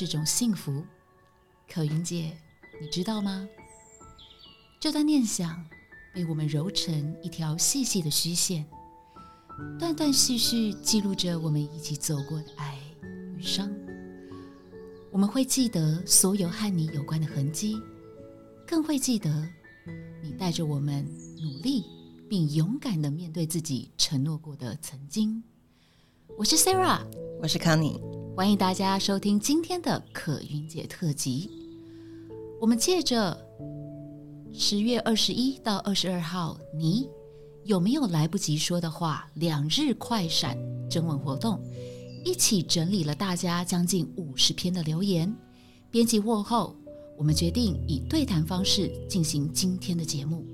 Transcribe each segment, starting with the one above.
是种幸福。可云姐，你知道吗？这段念想被我们揉成一条细细的虚线，断断续续记录着我们一起走过的爱与伤。我们会记得所有和你有关的痕迹，更会记得你带着我们努力并勇敢的面对自己承诺过的曾经。我是 Sarah，我是康妮，欢迎大家收听今天的可云姐特辑。我们借着十月二十一到二十二号，你有没有来不及说的话？两日快闪征文活动，一起整理了大家将近五十篇的留言，编辑过后，我们决定以对谈方式进行今天的节目。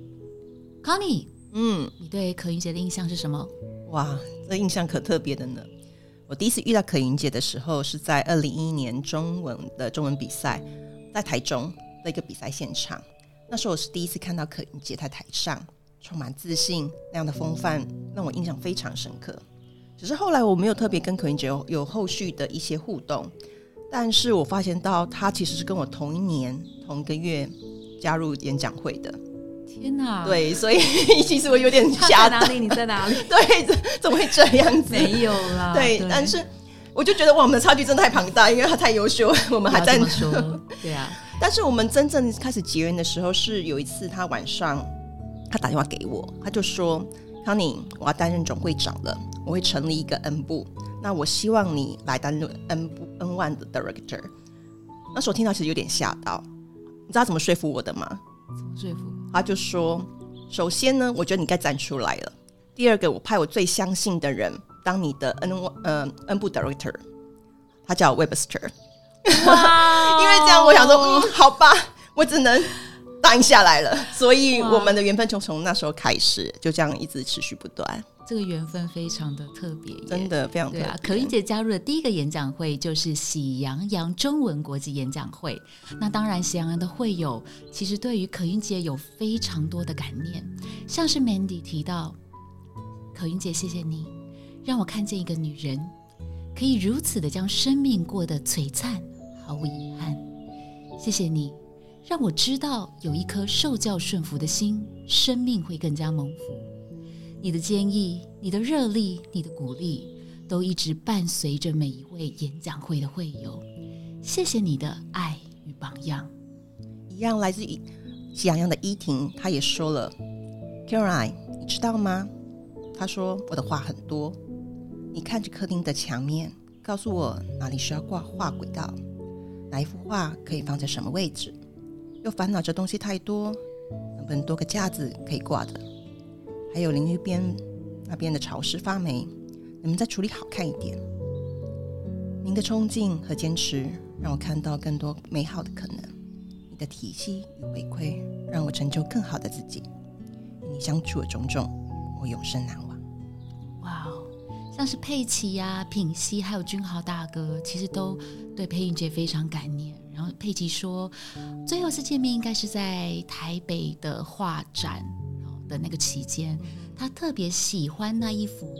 康妮，嗯，你对可云姐的印象是什么？哇，这印象可特别的呢。我第一次遇到可云姐的时候，是在二零一一年中文的中文比赛，在台中的一个比赛现场。那时候我是第一次看到可云姐在台上，充满自信那样的风范，让我印象非常深刻。只是后来我没有特别跟可云姐有有后续的一些互动，但是我发现到她其实是跟我同一年同一个月加入演讲会的。天哪！对，所以 其实我有点吓哪里？你在哪里？对，怎怎么会这样子？没有啦。对，但是我就觉得哇，我们的差距真的太庞大，因为他太优秀，我们还在。对啊，但是我们真正开始结缘的时候，是有一次他晚上他打电话给我，他就说：“康妮，我要担任总会长了，我会成立一个 N 部，那我希望你来担任 N 部 N one 的 director。”那时候听到其实有点吓到，你知道他怎么说服我的吗？怎么说服？他就说：“首先呢，我觉得你该站出来了。第二个，我派我最相信的人当你的 N 呃 N 部 director，他叫 Webster。因为这样，我想说，嗯，好吧，我只能答应下来了。所以我们的缘分就从那时候开始，就这样一直持续不断，这个缘分非常的特别，真的非常。对啊，可云姐加入的第一个演讲会就是喜羊羊中文国际演讲会。那当然，喜羊羊的会友其实对于可云姐有非常多的感念，像是 Mandy 提到，可云姐，谢谢你让我看见一个女人可以如此的将生命过得璀璨，毫无遗憾。谢谢你让我知道有一颗受教顺服的心，生命会更加蒙福。你的坚毅、你的热力、你的鼓励，都一直伴随着每一位演讲会的会友。谢谢你的爱与榜样。一样来自于喜羊羊的依婷，她也说了：“Karen，你知道吗？她说我的话很多，你看着客厅的墙面，告诉我哪里需要挂画轨道，哪一幅画可以放在什么位置，又烦恼着东西太多，能不能多个架子可以挂的？还有淋浴边那边的潮湿发霉，能不能再处理好看一点？您的冲劲和坚持，让我看到更多美好的可能。你的体系与回馈，让我成就更好的自己。与你相处的种种，我永生难忘。哇哦，像是佩奇呀、品熙还有君豪大哥，其实都对配音姐非常感念。佩奇说，最后一次见面应该是在台北的画展的那个期间，他特别喜欢那一幅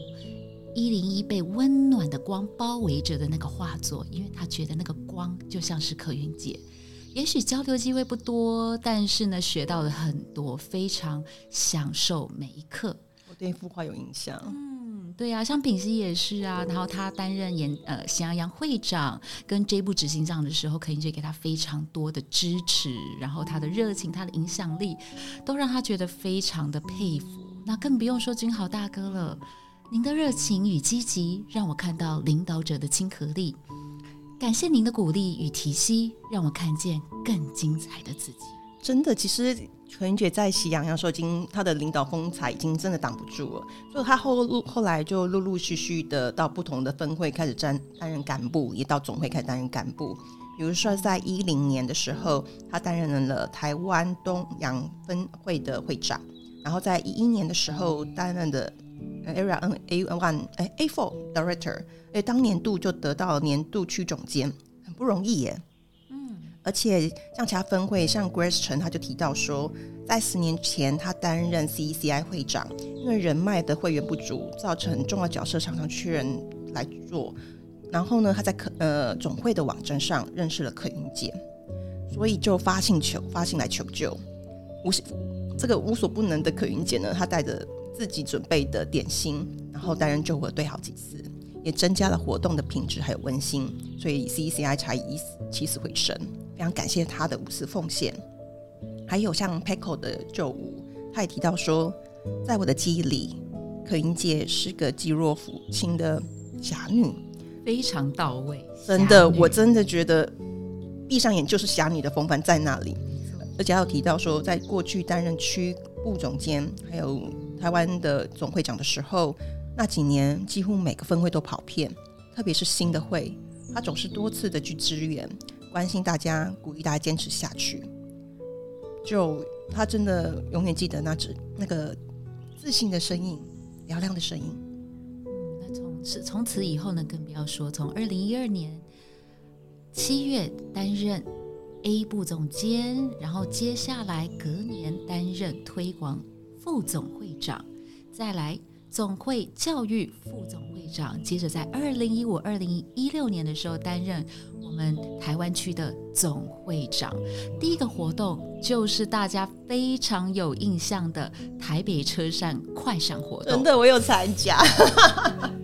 一零一被温暖的光包围着的那个画作，因为他觉得那个光就像是可云姐。也许交流机会不多，但是呢，学到了很多，非常享受每一刻。我对一幅画有印象，对啊，像品熙也是啊，然后他担任演呃喜羊羊会长跟这部执行长的时候，可以就给他非常多的支持，然后他的热情、他的影响力，都让他觉得非常的佩服。那更不用说君豪大哥了，您的热情与积极，让我看到领导者的亲和力。感谢您的鼓励与提携，让我看见更精彩的自己。真的，其实全姐在喜羊羊的时候，已经她的领导风采已经真的挡不住了，所以她后后来就陆陆续续的到不同的分会开始担担任干部，也到总会开始担任干部。比如说，在一零年的时候，她担任了台湾东洋分会的会长，然后在一一年的时候担任的 Area N A One 哎 A Four Director，哎，当年度就得到年度区总监，很不容易耶。而且像其他分会，像 Grace 陈他就提到说，在十年前他担任 CECI 会长，因为人脉的会员不足，造成重要角色常常缺人来做。然后呢，他在可呃总会的网站上认识了可云姐，所以就发信求发信来求救。无这个无所不能的可云姐呢，她带着自己准备的点心，然后担任救火队好几次，也增加了活动的品质还有温馨，所以 CECI 才以起死回生。非常感谢他的无私奉献。还有像 Peco 的旧舞，他也提到说，在我的记忆里，可云姐是个肌弱抚亲的侠女。非常到位，真的，我真的觉得闭上眼就是侠女的风范在那里。而且还有提到说，在过去担任区部总监，还有台湾的总会长的时候，那几年几乎每个分会都跑遍，特别是新的会，他总是多次的去支援，关心大家，鼓励大家坚持下去。就他真的永远记得那只那个自信的声音，嘹亮的声音。嗯，那从此从此以后呢，更不要说从二零一二年七月担任 A 部总监，然后接下来隔年担任推广副总会长，再来总会教育副总会长，接着在二零一五、二零一六年的时候担任我们台湾区的总会长。第一个活动就是大家非常有印象的台北车站快闪活动，真的，我有参加。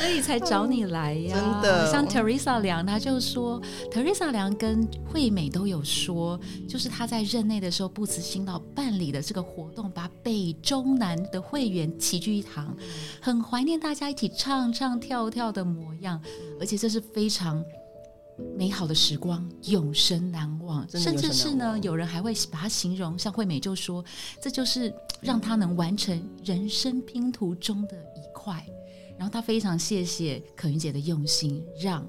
所以才找你来呀！真的，像 Teresa 梁，他就说，Teresa 梁跟惠美都有说，就是他在任内的时候不辞辛劳办理的这个活动，把北中南的会员齐聚一堂，很怀念大家一起唱唱跳跳的模样，而且这是非常美好的时光，永生难忘。甚至是呢，有人还会把它形容，像惠美就说，这就是让他能完成人生拼图中的一块。然后他非常谢谢可云姐的用心，让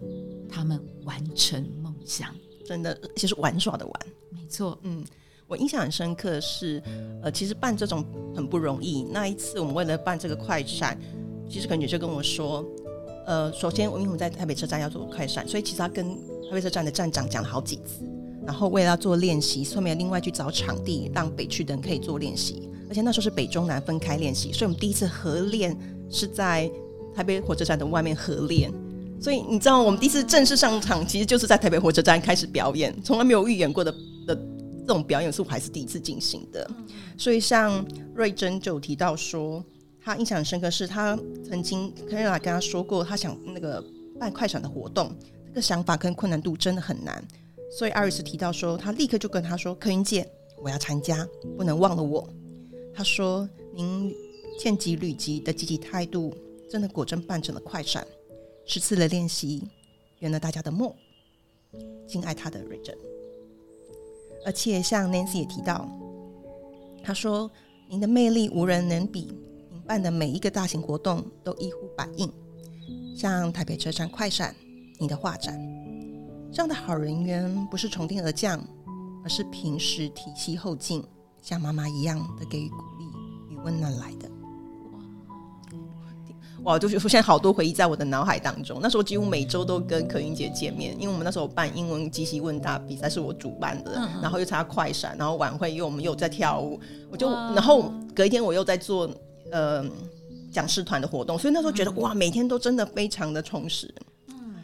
他们完成梦想。真的，其实玩耍的玩，没错。嗯，我印象很深刻是，呃，其实办这种很不容易。那一次我们为了办这个快闪，其实可云姐就跟我说，呃，首先我因为我们在台北车站要做快闪，所以其实他跟台北车站的站长讲了好几次。然后为了要做练习，顺便另外去找场地，让北区的人可以做练习。而且那时候是北中南分开练习，所以我们第一次合练是在。台北火车站的外面合练，所以你知道我们第一次正式上场，其实就是在台北火车站开始表演，从来没有预演过的的这种表演是我还是第一次进行的。所以像瑞珍就提到说，他印象很深刻，是他曾经柯瑞拉跟他说过，他想那个办快闪的活动，这个想法跟困难度真的很难。所以艾瑞斯提到说，他立刻就跟他说：“柯云姐，我要参加，不能忘了我。”他说：“您见机履机的积极态度。”真的果真办成了快闪，十次的练习圆了大家的梦。敬爱他的瑞珍，而且像 Nancy 也提到，他说：“您的魅力无人能比，您办的每一个大型活动都一呼百应。像台北车站快闪，你的画展，这样的好人缘不是从天而降，而是平时体系后进，像妈妈一样的给予鼓励与温暖来的。”哇，就是出现好多回忆在我的脑海当中。那时候几乎每周都跟可云姐见面，因为我们那时候办英文即席问答比赛是我主办的，然后又参加快闪，然后晚会因为我们又在跳舞，我就然后隔一天我又在做呃讲师团的活动，所以那时候觉得哇，每天都真的非常的充实。嗯，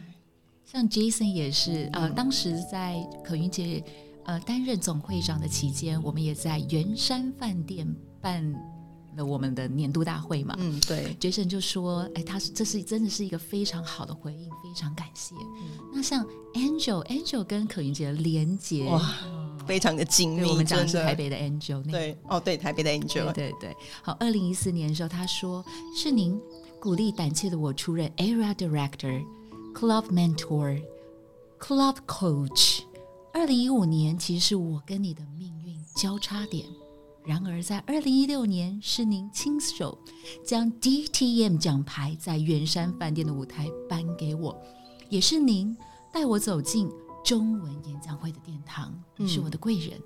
像 Jason 也是呃，当时在可云姐呃担任总会长的期间，我们也在圆山饭店办。我们的年度大会嘛，嗯，对，Jason 就说，哎，他是这是真的是一个非常好的回应，非常感谢。那像 Angel，Angel 跟可云姐的连接哇，非常的精密。我们讲的是台北的 Angel，对，哦，对，台北的 Angel，对对。好，二零一四年的时候，他说是您鼓励胆怯的我出任 Area Director，Club Mentor，Club Coach。二零一五年其实是我跟你的命运交叉点。然而，在二零一六年，是您亲手将 DTM 奖牌在圆山饭店的舞台颁给我，也是您带我走进中文演讲会的殿堂，你是我的贵人。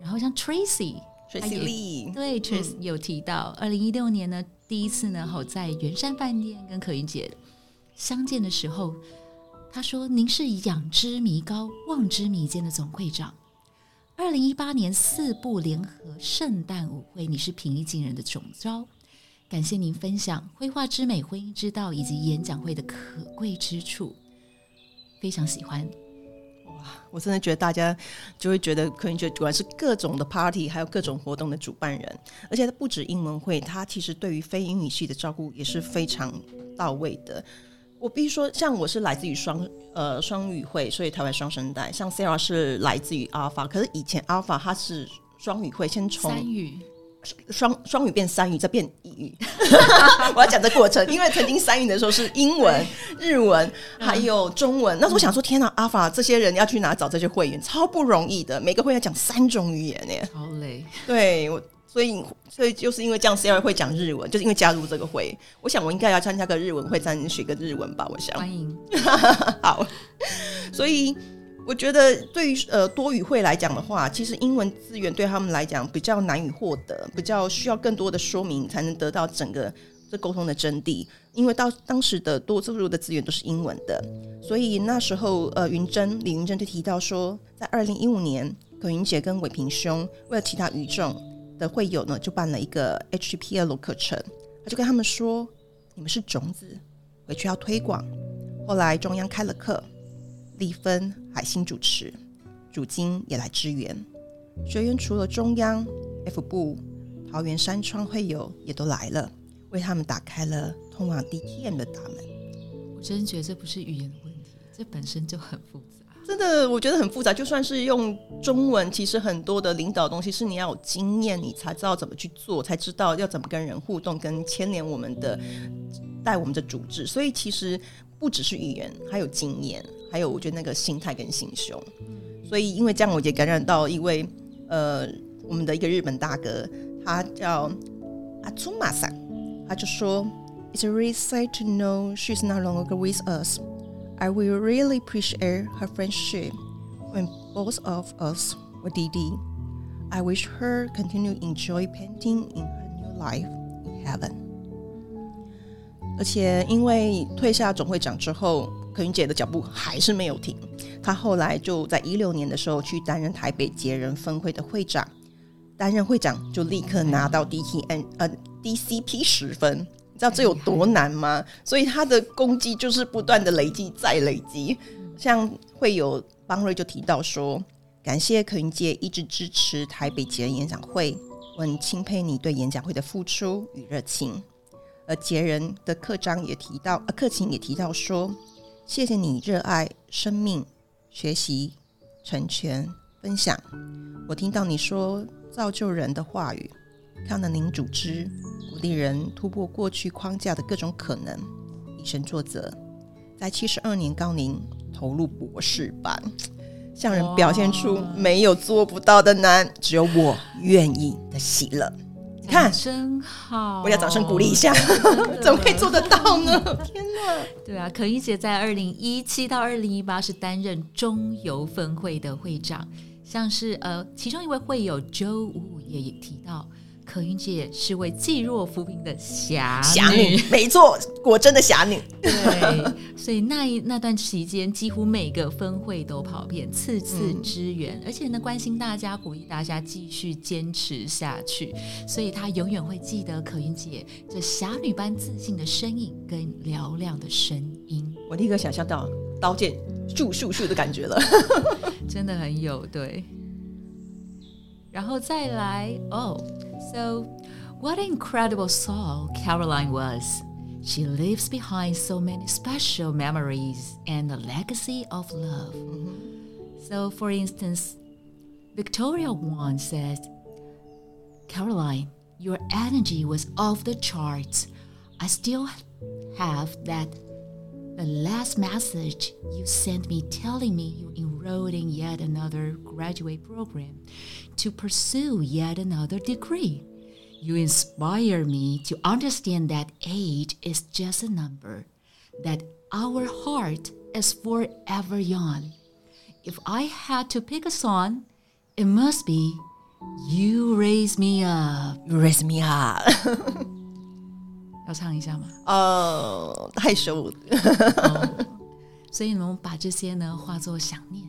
然后，像 Tracy，Tracy Lee，对 Tracy 有提到，二零一六年呢，第一次呢，好在圆山饭店跟可云姐相见的时候，他说：“您是仰之弥高，望之弥坚的总会长。”二零一八年四部联合圣诞舞会，你是平易近人的总招，感谢您分享绘画之美、婚姻之道以及演讲会的可贵之处，非常喜欢。哇我真的觉得大家就会觉得，可能觉得主要是各种的 party，还有各种活动的主办人，而且它不止英文会，它其实对于非英语系的照顾也是非常到位的。我必须说，像我是来自于双呃双语会，所以台湾双声带，像 Sarah 是来自于 Alpha，可是以前 Alpha 它是双语会，先从三语。双双语变三语，再变一语。我要讲这过程，因为曾经三语的时候是英文、日文还有中文。那时候我想说，天哪，阿法这些人要去哪找这些会员，超不容易的。每个会员讲三种语言呢，好累。对，我所以所以就是因为这样，C 二会讲日文，就是因为加入这个会。我想我应该要参加个日文会，再学个日文吧。我想欢迎，好，所以。我觉得对于呃多语会来讲的话，其实英文资源对他们来讲比较难以获得，比较需要更多的说明才能得到整个这沟通的真谛。因为到当时的多数的资源都是英文的，所以那时候呃云珍李云珍就提到说，在二零一五年，葛云杰跟伟平兄为了其他语种的会友呢，就办了一个 HPL 课程，他就跟他们说，你们是种子，回去要推广。后来中央开了课。丽芬、海星主持，主金也来支援。学员除了中央、F 部、桃园山川会友也都来了，为他们打开了通往 DTM 的大门。我真觉得这不是语言的问题，这本身就很复杂。真的，我觉得很复杂。就算是用中文，其实很多的领导东西是你要有经验，你才知道怎么去做，才知道要怎么跟人互动，跟牵连我们的带我们的组织。所以其实。不只是语言，还有经验，还有我觉得那个心态跟心胸。所以因为这样，我也感染到一位呃，我们的一个日本大哥，他叫阿祖马桑，他就说：“It's a really sad to know she's no longer with us. I will really appreciate her friendship when both of us were DD. I wish her continue enjoy painting in her new life in heaven.” 而且因为退下总会长之后，可云姐的脚步还是没有停。她后来就在一六年的时候去担任台北捷人分会的会长，担任会长就立刻拿到 DTN 呃 DCP 十分，知道这有多难吗？所以他的攻击就是不断的累积再累积。像会有邦瑞就提到说，感谢可云姐一直支持台北捷人演讲会，我很钦佩你对演讲会的付出与热情。而杰人的课章也提到，呃，课情也提到说：“谢谢你热爱生命、学习、成全、分享。我听到你说造就人的话语，看了您组织鼓励人突破过去框架的各种可能，以身作则，在七十二年高龄投入博士班，向人表现出没有做不到的难，只有我愿意的喜乐。”看，真好！我要掌声鼓励一下，怎么可以做得到呢？天哪！对啊，可依姐在二零一七到二零一八是担任中游分会的会长，像是呃，其中一位会友周五也提到。可云姐是位济弱扶贫的侠侠女，没错，果真的侠女。对，所以那一那段期间，几乎每个分会都跑遍，次次支援，而且呢，关心大家，鼓励大家继续坚持下去。所以她永远会记得可云姐这侠女般自信的身影跟嘹亮的声音。我立刻想象到刀剑咻咻咻的感觉了，真的很有对。然后再来哦，So what an incredible soul Caroline was. She leaves behind so many special memories and a legacy of love. So, for instance, Victoria once said, Caroline, your energy was off the charts. I still have that the last message you sent me telling me you enrolled in yet another graduate program to pursue yet another degree. You inspire me to understand that age is just a number, that our heart is forever young. If I had to pick a song, it must be You Raise Me Up. You Raise Me Up. 要唱一下吗？呃，害羞。 所以，我们把这些呢化作想念。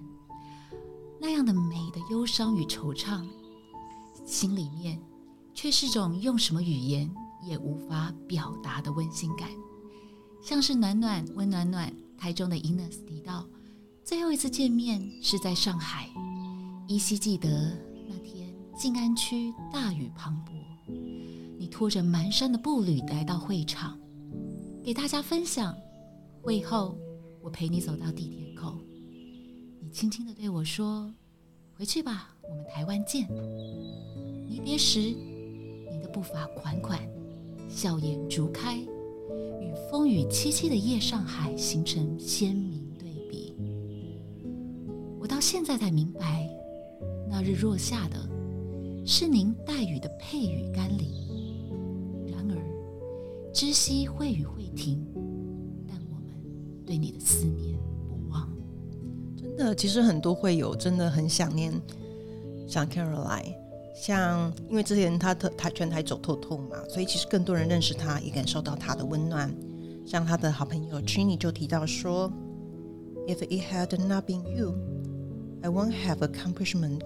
那样的美的忧伤与惆怅，心里面却是种用什么语言也无法表达的温馨感，像是暖暖温暖暖。台中的 Ines 提到，最后一次见面是在上海，依稀记得那天静安区大雨磅礴，你拖着蹒跚的步履来到会场，给大家分享。会后，我陪你走到地铁口，你轻轻的对我说：“回去吧，我们台湾见。”离别时，你的步伐款款，笑颜逐开。与风雨凄凄的夜上海形成鲜明对比。我到现在才明白，那日落下的是您带雨的配雨甘霖。然而，知悉会雨会停，对你的思念不忘。真的，其实很多会友真的很想念像 Caroline。像，因为之前他的台全台走透透嘛，所以其实更多人认识他，也感受到他的温暖。像他的好朋友 chini 就提到说：“If it had not been you, I won't have accomplishment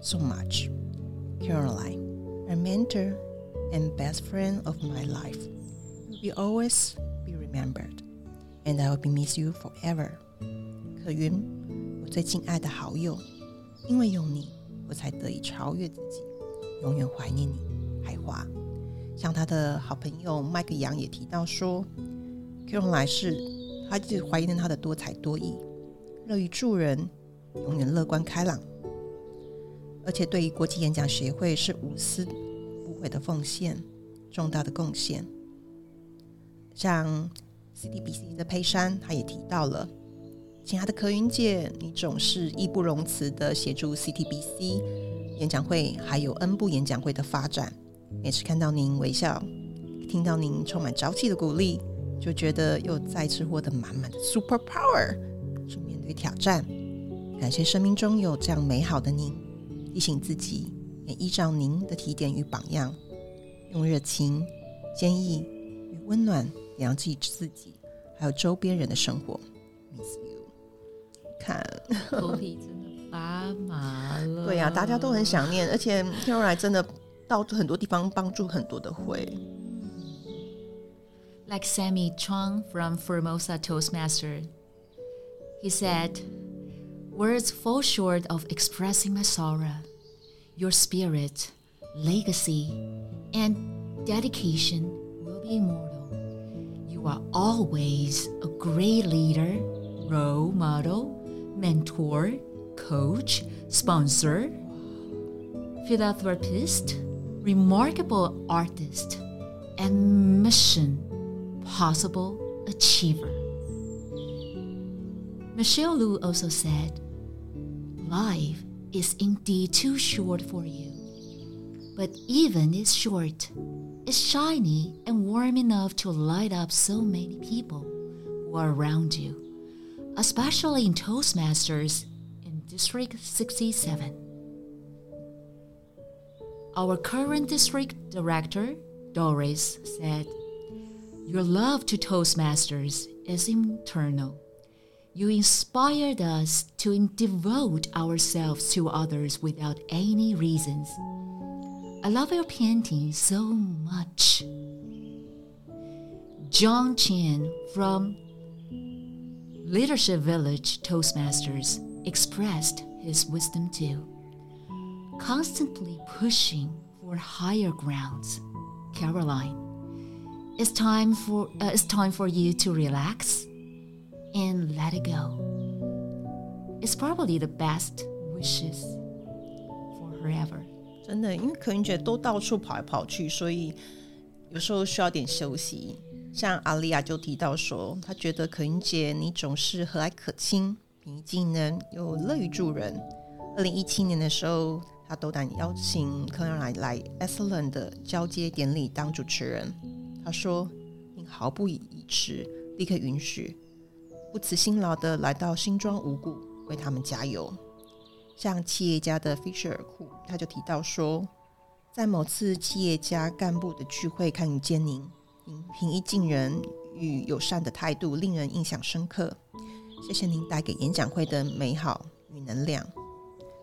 so much. Caroline, a mentor and best friend of my life, will always be remembered, and I will be miss you forever.” 可云，我最敬爱的好友，因为有你。我才得以超越自己，永远怀念你，海华。像他的好朋友麦克杨也提到说，Kron 来世，他就怀念他的多才多艺，乐于助人，永远乐观开朗，而且对于国际演讲协会是无私无悔的奉献，重大的贡献。像 CTBC 的佩珊，他也提到了。亲爱的柯云姐，你总是义不容辞的协助 CTBC 演讲会，还有 N 部演讲会的发展。每次看到您微笑，听到您充满朝气的鼓励，就觉得又再次获得满满的 super power 去面对挑战。感谢生命中有这样美好的您，提醒自己也依照您的提点与榜样，用热情、坚毅与温暖养自己自己，还有周边人的生活。看，头皮真的发麻了。对呀，大家都很想念，而且 Caroline 真的到很多地方帮助很多的会。Like Sammy Chong from Formosa Toastmaster, he said, "Words fall short of expressing my sorrow. Your spirit, legacy, and dedication will be immortal. Are always a great leader, role model." mentor, coach, sponsor, philanthropist, remarkable artist, and mission possible achiever. Michelle Lu also said, Life is indeed too short for you. But even it's short, it's shiny and warm enough to light up so many people who are around you especially in Toastmasters in District 67. Our current district director, Doris, said, Your love to Toastmasters is internal. You inspired us to devote ourselves to others without any reasons. I love your painting so much. John Chen from Leadership Village Toastmasters expressed his wisdom too, constantly pushing for higher grounds. Caroline, it's time for uh, it's time for you to relax and let it go. It's probably the best wishes for her ever. 真的，因为可云姐都到处跑来跑去，所以有时候需要点休息。像阿丽亚就提到说，她觉得可云姐你总是和蔼可亲、平易近人，又乐于助人。二零一七年的时候，她斗胆邀请柯阳来来 Excellent 的交接典礼当主持人。她说：“你毫不迟，立刻允许，不辞辛劳的来到新庄五谷，为他们加油。”像企业家的 Fisher 库，他就提到说，在某次企业家干部的聚会看见您。您平易近人与友善的态度令人印象深刻。谢谢您带给演讲会的美好与能量。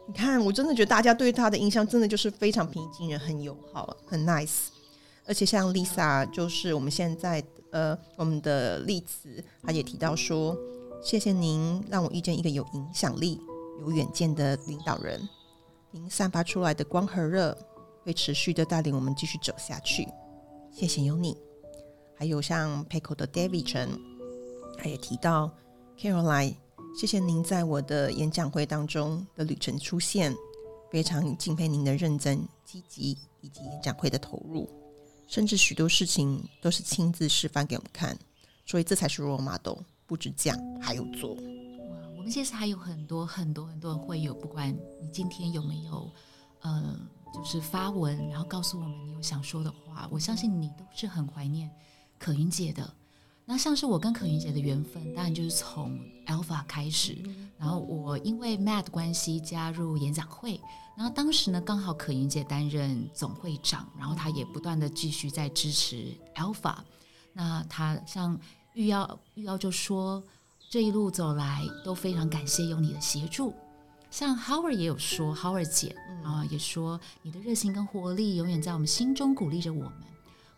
你看，我真的觉得大家对他的印象真的就是非常平易近人、很友好、很 nice。而且像 Lisa，就是我们现在呃我们的例子，她也提到说，谢谢您让我遇见一个有影响力、有远见的领导人，您散发出来的光和热会持续的带领我们继续走下去。谢谢有你。还有像 Paco 的 David 陈，他也提到 Caroline，谢谢您在我的演讲会当中的旅程出现，非常敬佩您的认真、积极以及演讲会的投入，甚至许多事情都是亲自示范给我们看，所以这才是 role model，不止讲还有做。我们其实还有很多很多很多的会友，不管你今天有没有，呃，就是发文，然后告诉我们你有想说的话，我相信你都是很怀念。可云姐的，那像是我跟可云姐的缘分，当然就是从 Alpha 开始。然后我因为 Matt 关系加入演讲会，然后当时呢刚好可云姐担任总会长，然后她也不断的继续在支持 Alpha。那她像玉瑶，玉瑶就说这一路走来都非常感谢有你的协助。像 Howard 也有说，Howard 姐啊也说你的热情跟活力永远在我们心中鼓励着我们。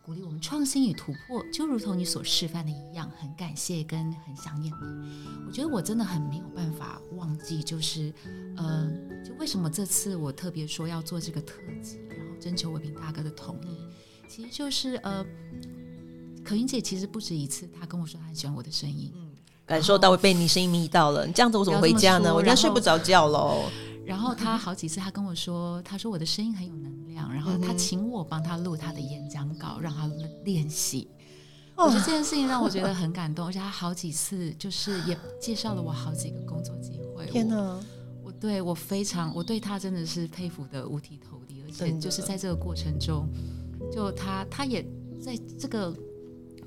鼓励我们创新与突破，就如同你所示范的一样，很感谢跟很想念你。我觉得我真的很没有办法忘记，就是，呃，就为什么这次我特别说要做这个特辑，然后征求伟平大哥的同意，其实就是呃，可云姐其实不止一次，她跟我说她很喜欢我的声音，嗯，感受到被你声音迷到了。你这样子我怎么回家呢？我应该睡不着觉喽。然后他好几次，他跟我说，他说我的声音很有能量。然后他请我帮他录他的演讲稿，让他练习。我觉得这件事情让我觉得很感动，而且他好几次就是也介绍了我好几个工作机会。天哪！我对我非常，我对他真的是佩服的五体投地，而且就是在这个过程中，就他他也在这个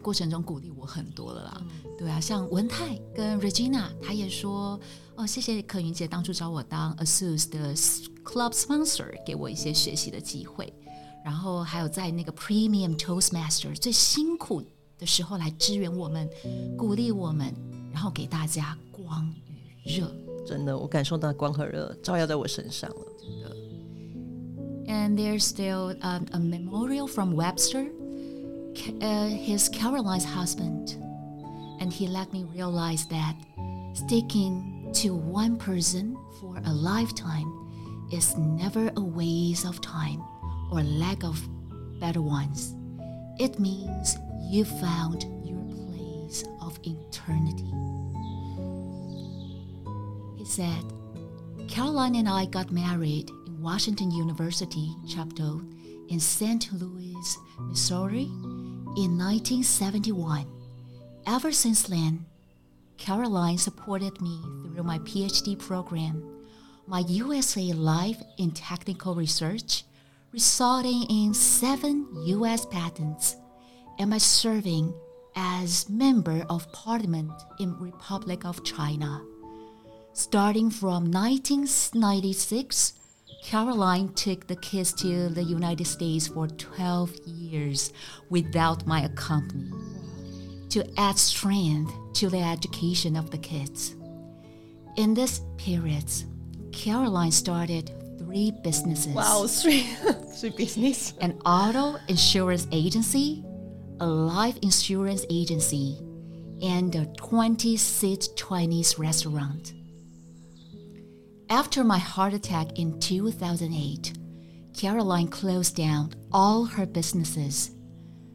过程中鼓励我很多了啦。对啊，像文泰跟 Regina，他也说。哦，谢谢可云姐当初找我当 ASUS 的 Club Sponsor，给我一些学习的机会。然后还有在那个 Premium Toastmaster 最辛苦的时候来支援我们，鼓励我们，然后给大家光与热。真的，我感受到光和热照耀在我身上了。真的。And there's still a, a memorial from Webster, uh, his Caroline's husband, and he let me realize that sticking to one person for a lifetime is never a waste of time or lack of better ones. It means you found your place of eternity. He said, Caroline and I got married in Washington University Chapel in St. Louis, Missouri in 1971. Ever since then, Caroline supported me through my PhD program, my USA Life in Technical Research, resulting in seven US patents, and my serving as Member of Parliament in Republic of China. Starting from 1996, Caroline took the kids to the United States for 12 years without my accompaniment to add strength to the education of the kids. In this period, Caroline started three businesses. Wow, three, three business. An auto insurance agency, a life insurance agency, and a 20-seat Chinese restaurant. After my heart attack in 2008, Caroline closed down all her businesses,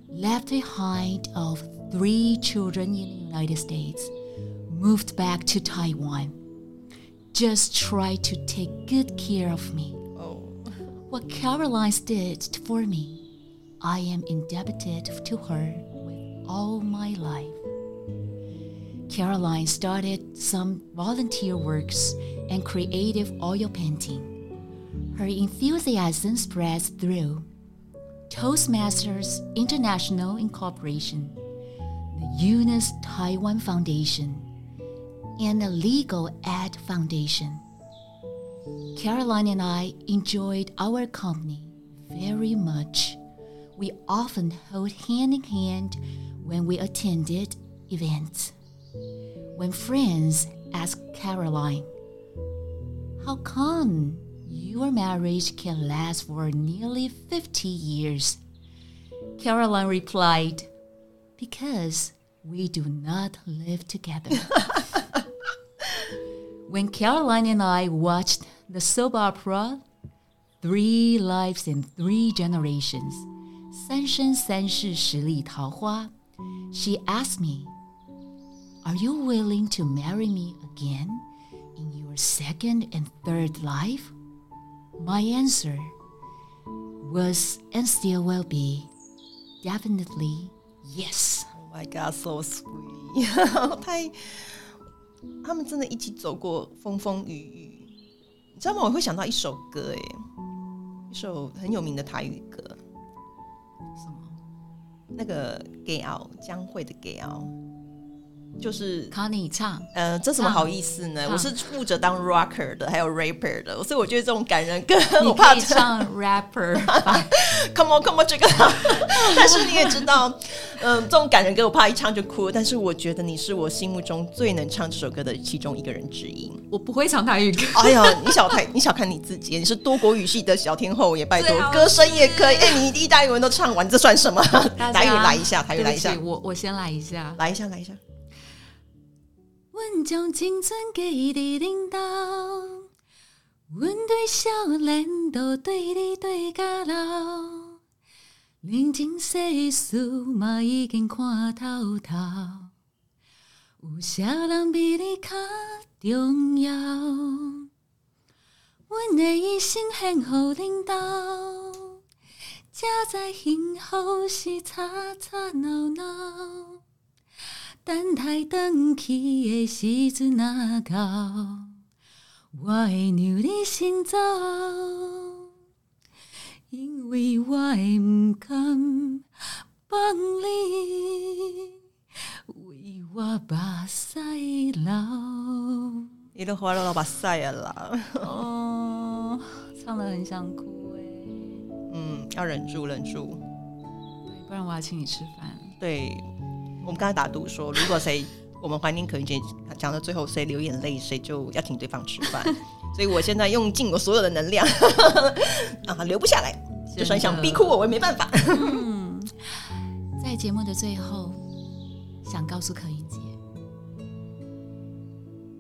left behind of three children in the United States, moved back to Taiwan. Just try to take good care of me. Oh. What Caroline did for me, I am indebted to her with all my life. Caroline started some volunteer works and creative oil painting. Her enthusiasm spreads through Toastmasters International Incorporation, the Eunice Taiwan Foundation, and the Legal Ad Foundation. Caroline and I enjoyed our company very much. We often held hand in hand when we attended events. When friends asked Caroline, How come your marriage can last for nearly 50 years? Caroline replied, Because we do not live together. when Caroline and I watched the soap opera Three Lives in Three Generations, 三生三世十里桃花, she asked me, Are you willing to marry me again in your second and third life? My answer was and still will be definitely yes. Oh my god, so sweet！太，他们真的一起走过风风雨雨，你知道吗？我会想到一首歌，哎，一首很有名的台语歌，什么？那个《给傲》江蕙的《给傲》。 就是考你唱，呃，这怎么好意思呢？我是负责当 rocker 的，还有 rapper 的，所以我觉得这种感人歌，我怕唱 rapper，come on come on 这个，但是你也知道，嗯，这种感人歌我怕一唱就哭，但是我觉得你是我心目中最能唱这首歌的其中一个人之一。我不会唱台语歌，哎呀，你小看 你小看你自己，你是多国语系的小天后，也拜托，歌声也可以，哎，你意大利文都唱完，这算什么？台语来一下，台语来一下，我我先来一下，来一下，来一下。阮将青春过伫领导，阮对少年都对你对甲老，人情世事嘛已经看透透，有啥人比你较重要？阮的一生献予领导，才知幸福是吵吵闹闹。等待转去的时阵若到，我会让你先走，因为我会不甘放你为我目屎流。你都花了老把屎啊啦！哦，唱的很想哭哎。嗯，要忍住，忍住。对，不然我要请你吃饭。对。我们刚才打赌说，如果谁我们怀念可云姐讲到最后谁流眼泪，谁就要请对方吃饭。所以我现在用尽我所有的能量 啊，留不下来，就算想逼哭我，我也没办法。在节目的最后，想告诉可云姐，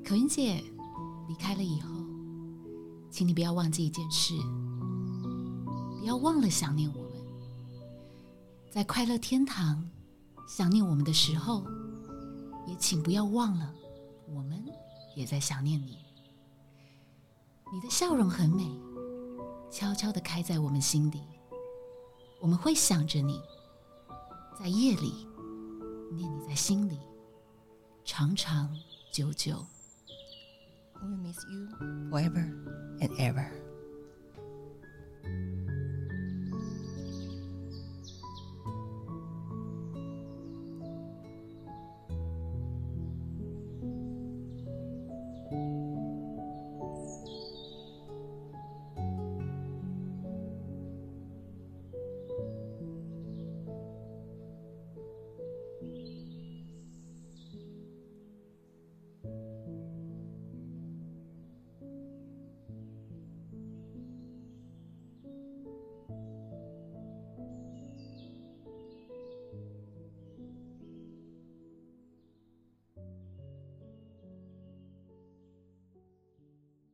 可云姐离开了以后，请你不要忘记一件事，不要忘了想念我们，在快乐天堂。想念我们的时候，也请不要忘了，我们也在想念你。你的笑容很美，悄悄的开在我们心底。我们会想着你，在夜里念你在心里，长长久久。We miss you forever and ever.